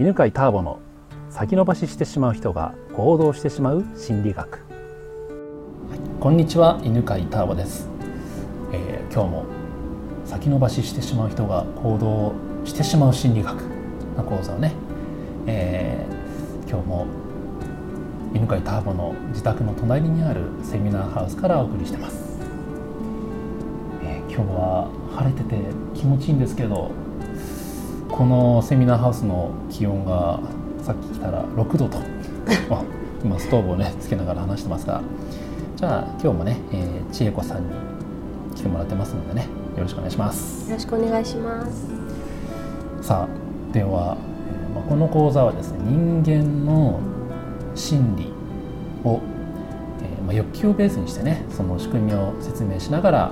犬飼ターボの先延ばししてしまう人が行動してしまう心理学、はい、こんにちは。犬飼ターボです、えー、今日も先延ばししてしまう人が行動してしまう心理学の講座をね、えー、今日も犬飼ターボの自宅の隣にあるセミナーハウスからお送りしてます、えー、今日は晴れてて気持ちいいんですけどこのセミナーハウスの気温がさっき来たら6度と。今ストーブをねつけながら話してますが。じゃあ今日もね、えー、千恵子さんに来てもらってますのでねよろしくお願いします。よろしくお願いします。さあでは、えーまあ、この講座はですね人間の心理を、えーまあ、欲求をベースにしてねその仕組みを説明しながら、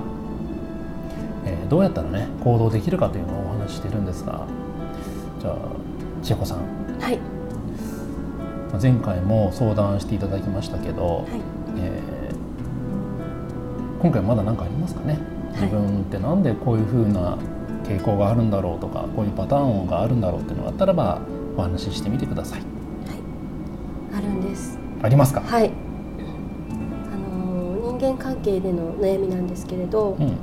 えー、どうやったらね行動できるかというのをお話ししてるんですがじゃあ千恵子さんはい前回も相談していただきましたけど、はい、えー、今回まだ何かありますかね？自分ってなんでこういうふうな傾向があるんだろうとかこういうパターンがあるんだろうっていうのがあったらばお話ししてみてください。はい、あるんです。ありますか？はい。あの人間関係での悩みなんですけれど、うん、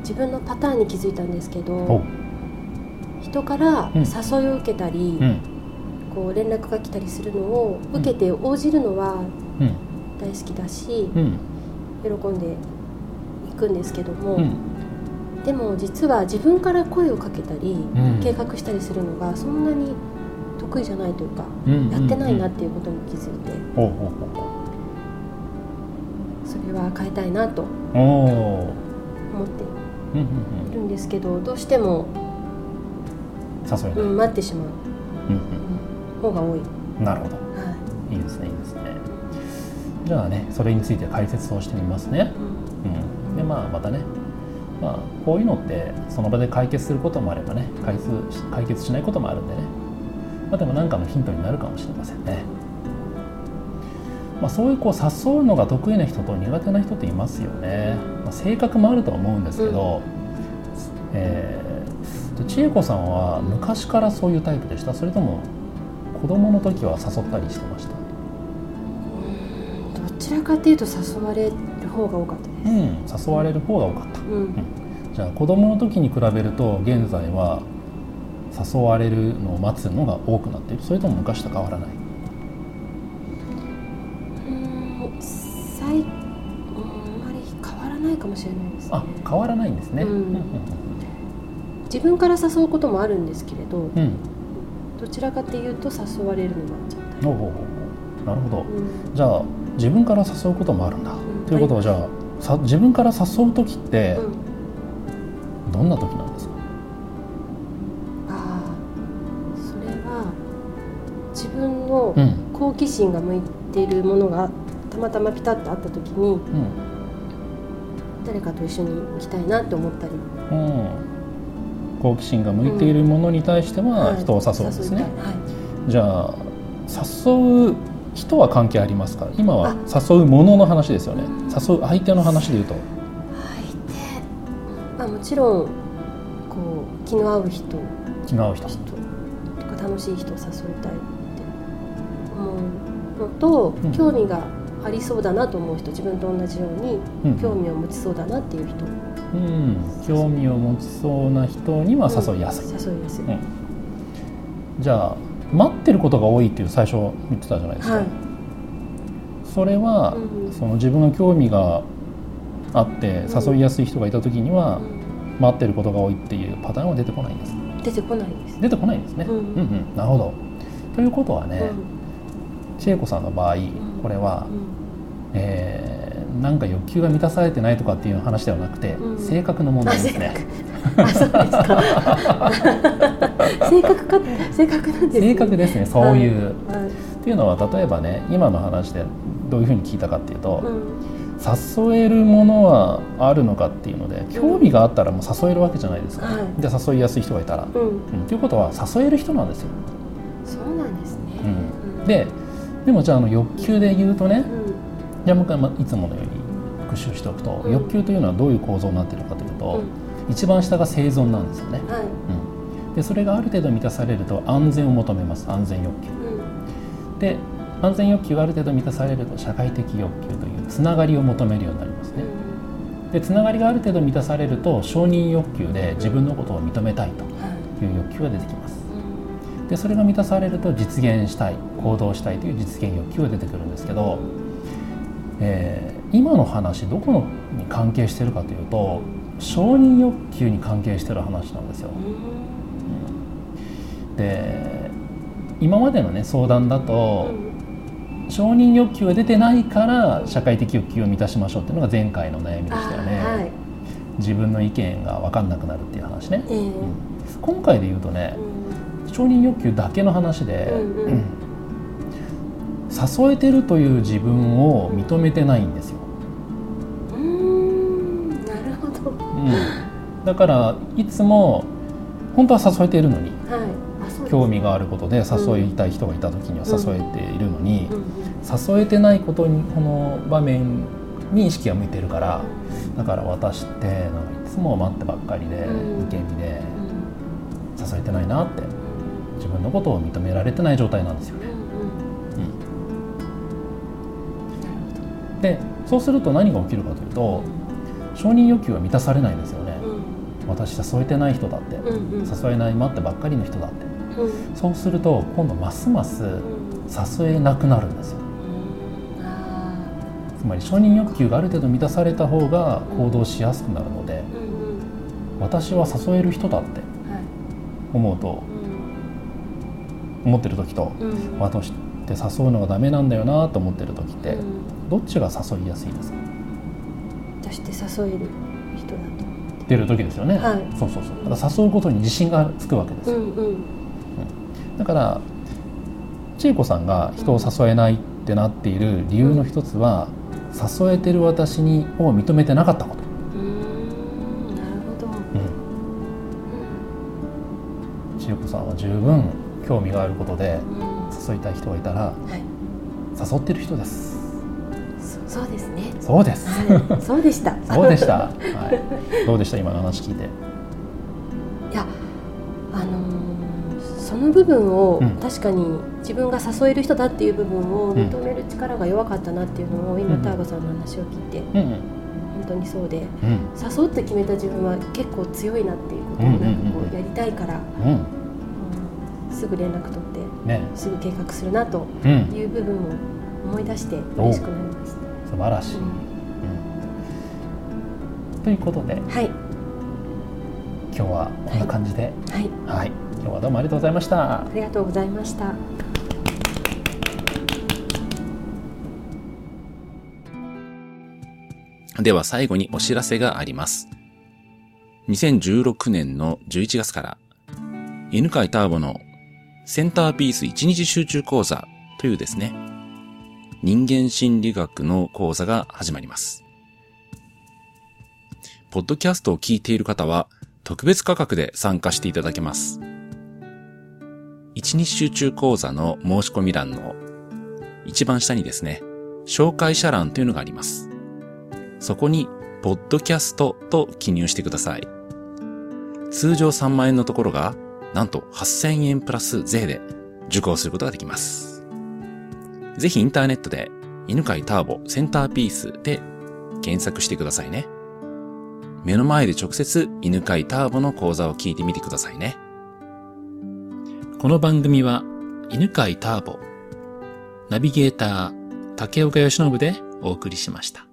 自分のパターンに気づいたんですけど、人から誘いを受けたり、うん、こう連絡が来たりするのを受けて応じるのは大好きだし、うん、喜んでいくんですけども、うん、でも実は自分から声をかけたり、計画したりするのがそんなに得意じゃないというか、やってないなっていうことに気づいて、それは変えたいなと思っているんですけどどうしても誘えない、うん、待ってしまう、うん方が多い。なるほど、はい、いいですねいいですね。じゃあねそれについて解説をしてみますね、うん、でまあまたね。まあこういうのってその場で解決することもあればね解決解決しないこともあるんでね。まあでも何かのヒントになるかもしれませんね。まあ、そういうこう誘うのが得意な人と苦手な人っていますよね、まあ、性格もあるとは思うんですけど、うん、え千恵子さんは昔からそういうタイプでした？それとも子供の時は誘ったりしてました？どちらかというと誘われる方が多かったうん、誘われる方が多かった、うん、うん、じゃあ子供の時に比べると現在は誘われるのを待つのが多くなっている。それとも昔と変わらない？うん最あんまり変わらないかもしれないです、ね、あ変わらないんですね、うん自分から誘うこともあるんですけれど、うん、どちらかというと誘われるのがちょっとなるほど、うん、じゃあ自分から誘うこともあるんだ、うん、ということはじゃあさ自分から誘う時って、どんな時なんですか？ああそれは自分の好奇心が向いているものがたまたまピタッとあった時に、誰かと一緒に行きたいなって思ったり、うん好奇心が向いているものに対しては人を誘うんですね、はい、じゃあ誘う人は関係ありますか？今は誘うものの話ですよね。誘う相手の話でいうと。相手。あもちろんこう気の合う人。気の合う人。とか楽しい人を誘いたいって思うのと、うん、興味がありそうだなと思う人自分と同じように興味を持ちそうだなっていう人、うん、興味を持ちそうな人には誘いやすい、誘いやすい、じゃあ待ってることが多いっていう最初言ってたじゃないですか、はい、それは、うん、その自分の興味があって誘いやすい人がいた時には、待ってることが多いっていうパターンは出てこないんです。出てこないです。出てこないんですね、うん、うんうん。なるほど。ということはね、千恵子さんの場合これは、えーなんか欲求が満たされてないとかっていう話ではなくて、うん、性格の問題ですね。あそうですか。性格か性格なんです、ね、性格ですね。そういう、はいはい、っていうのは例えばね今の話でどういうふうに聞いたかっていうと、うん、誘えるものはあるのかっていうので興味があったらもう誘えるわけじゃないですか。はい、じゃあ誘いやすい人がいたら。うん、うん、ということは誘える人なんですよ。そうなんですね。うん、ででもじゃああの欲求で言うとね。じゃあもう一回いつものように復習しておくと、欲求というのはどういう構造になっているかというと、一番下が生存なんですよね、はい。でそれがある程度満たされると安全を求めます。安全欲求、で安全欲求がある程度満たされると社会的欲求というつながりを求めるようになりますね、でつながりがある程度満たされると承認欲求で自分のことを認めたいとい。う欲求が出てきます。でそれが満たされると実現したい行動したいという実現欲求が出てくるんですけど、えー、今の話どこのに関係してるかというと承認欲求に関係してる話なんですよ。で今までのね相談だと、承認欲求が出てないから社会的欲求を満たしましょうっていうのが前回の悩みでしたよね。はい、自分の意見が分かんなくなるっていう話ね。えーうん、今回で言うとね、承認欲求だけの話で、うんうん、誘えてるという自分を認めてないんですよ。なるほど、うん、だからいつも本当は誘えているのに、はい、興味があることで誘いたい人がいた時には誘えているのに、うん、誘えてないことにこの場面に意識が向いてるからだから私ってなんかいつも待ってばっかりで、うん、受け身で誘えてないなって自分のことを認められてない状態なんですよね。でそうすると何が起きるかというと承認欲求は満たされないんですよね。うん、私誘えてない人だって、うんうん、誘えない待ってばっかりの人だって、うん、そうすると今度ますます誘えなくなるんですよ。つまり承認欲求がある程度満たされた方が行動しやすくなるので、私は誘える人だって思うと思ってる時と、うん、私って誘うのがダメなんだよなと思ってる時って、どっちが誘いやすいですか？私って誘える人だと出る時ですよね、はい、そうそうそう。だから誘うことに自信がつくわけですよ、うんうん。うん、だから千恵子さんが人を誘えないってなっている理由の一つは、誘えてる私にを認めてなかったこと。うんなるほど、うん、千恵子さんは十分興味があることで誘いたい人がいたら、はい、誘ってる人ですそうですね。そうです、はい、そうでした。そうでした、はい、どうでした？今の話聞いて。いやあのー、その部分を、うん、確かに自分が誘える人だっていう部分を認める力が弱かったなっていうのを、うん、今ターガさんの話を聞いて、うんうん、本当にそうで、うん、誘って決めた自分は結構強いなっていうことをなんかこうやりたいから、うん。すぐ連絡取って、ね、すぐ計画するなという部分を思い出して嬉しくなりました。素晴らしい、うん。うん、ということで、はい、今日はこんな感じで、はい、はい、今日はどうもありがとうございました。ありがとうございました。では最後にお知らせがあります。2016年の11月から、犬飼ターボのセンターピース1日集中講座というですね、人間心理学の講座が始まります。ポッドキャストを聞いている方は特別価格で参加していただけます。1日集中講座の申し込み欄の一番下にですね、紹介者欄というのがあります。そこに、ポッドキャストと記入してください。通常3万円のところがなんと8000円プラス税で受講することができます。ぜひインターネットで犬飼ターボセンターピースで検索してくださいね。目の前で直接犬飼ターボの講座を聞いてみてくださいね。この番組は犬飼ターボ、ナビゲーター竹岡義信でお送りしました。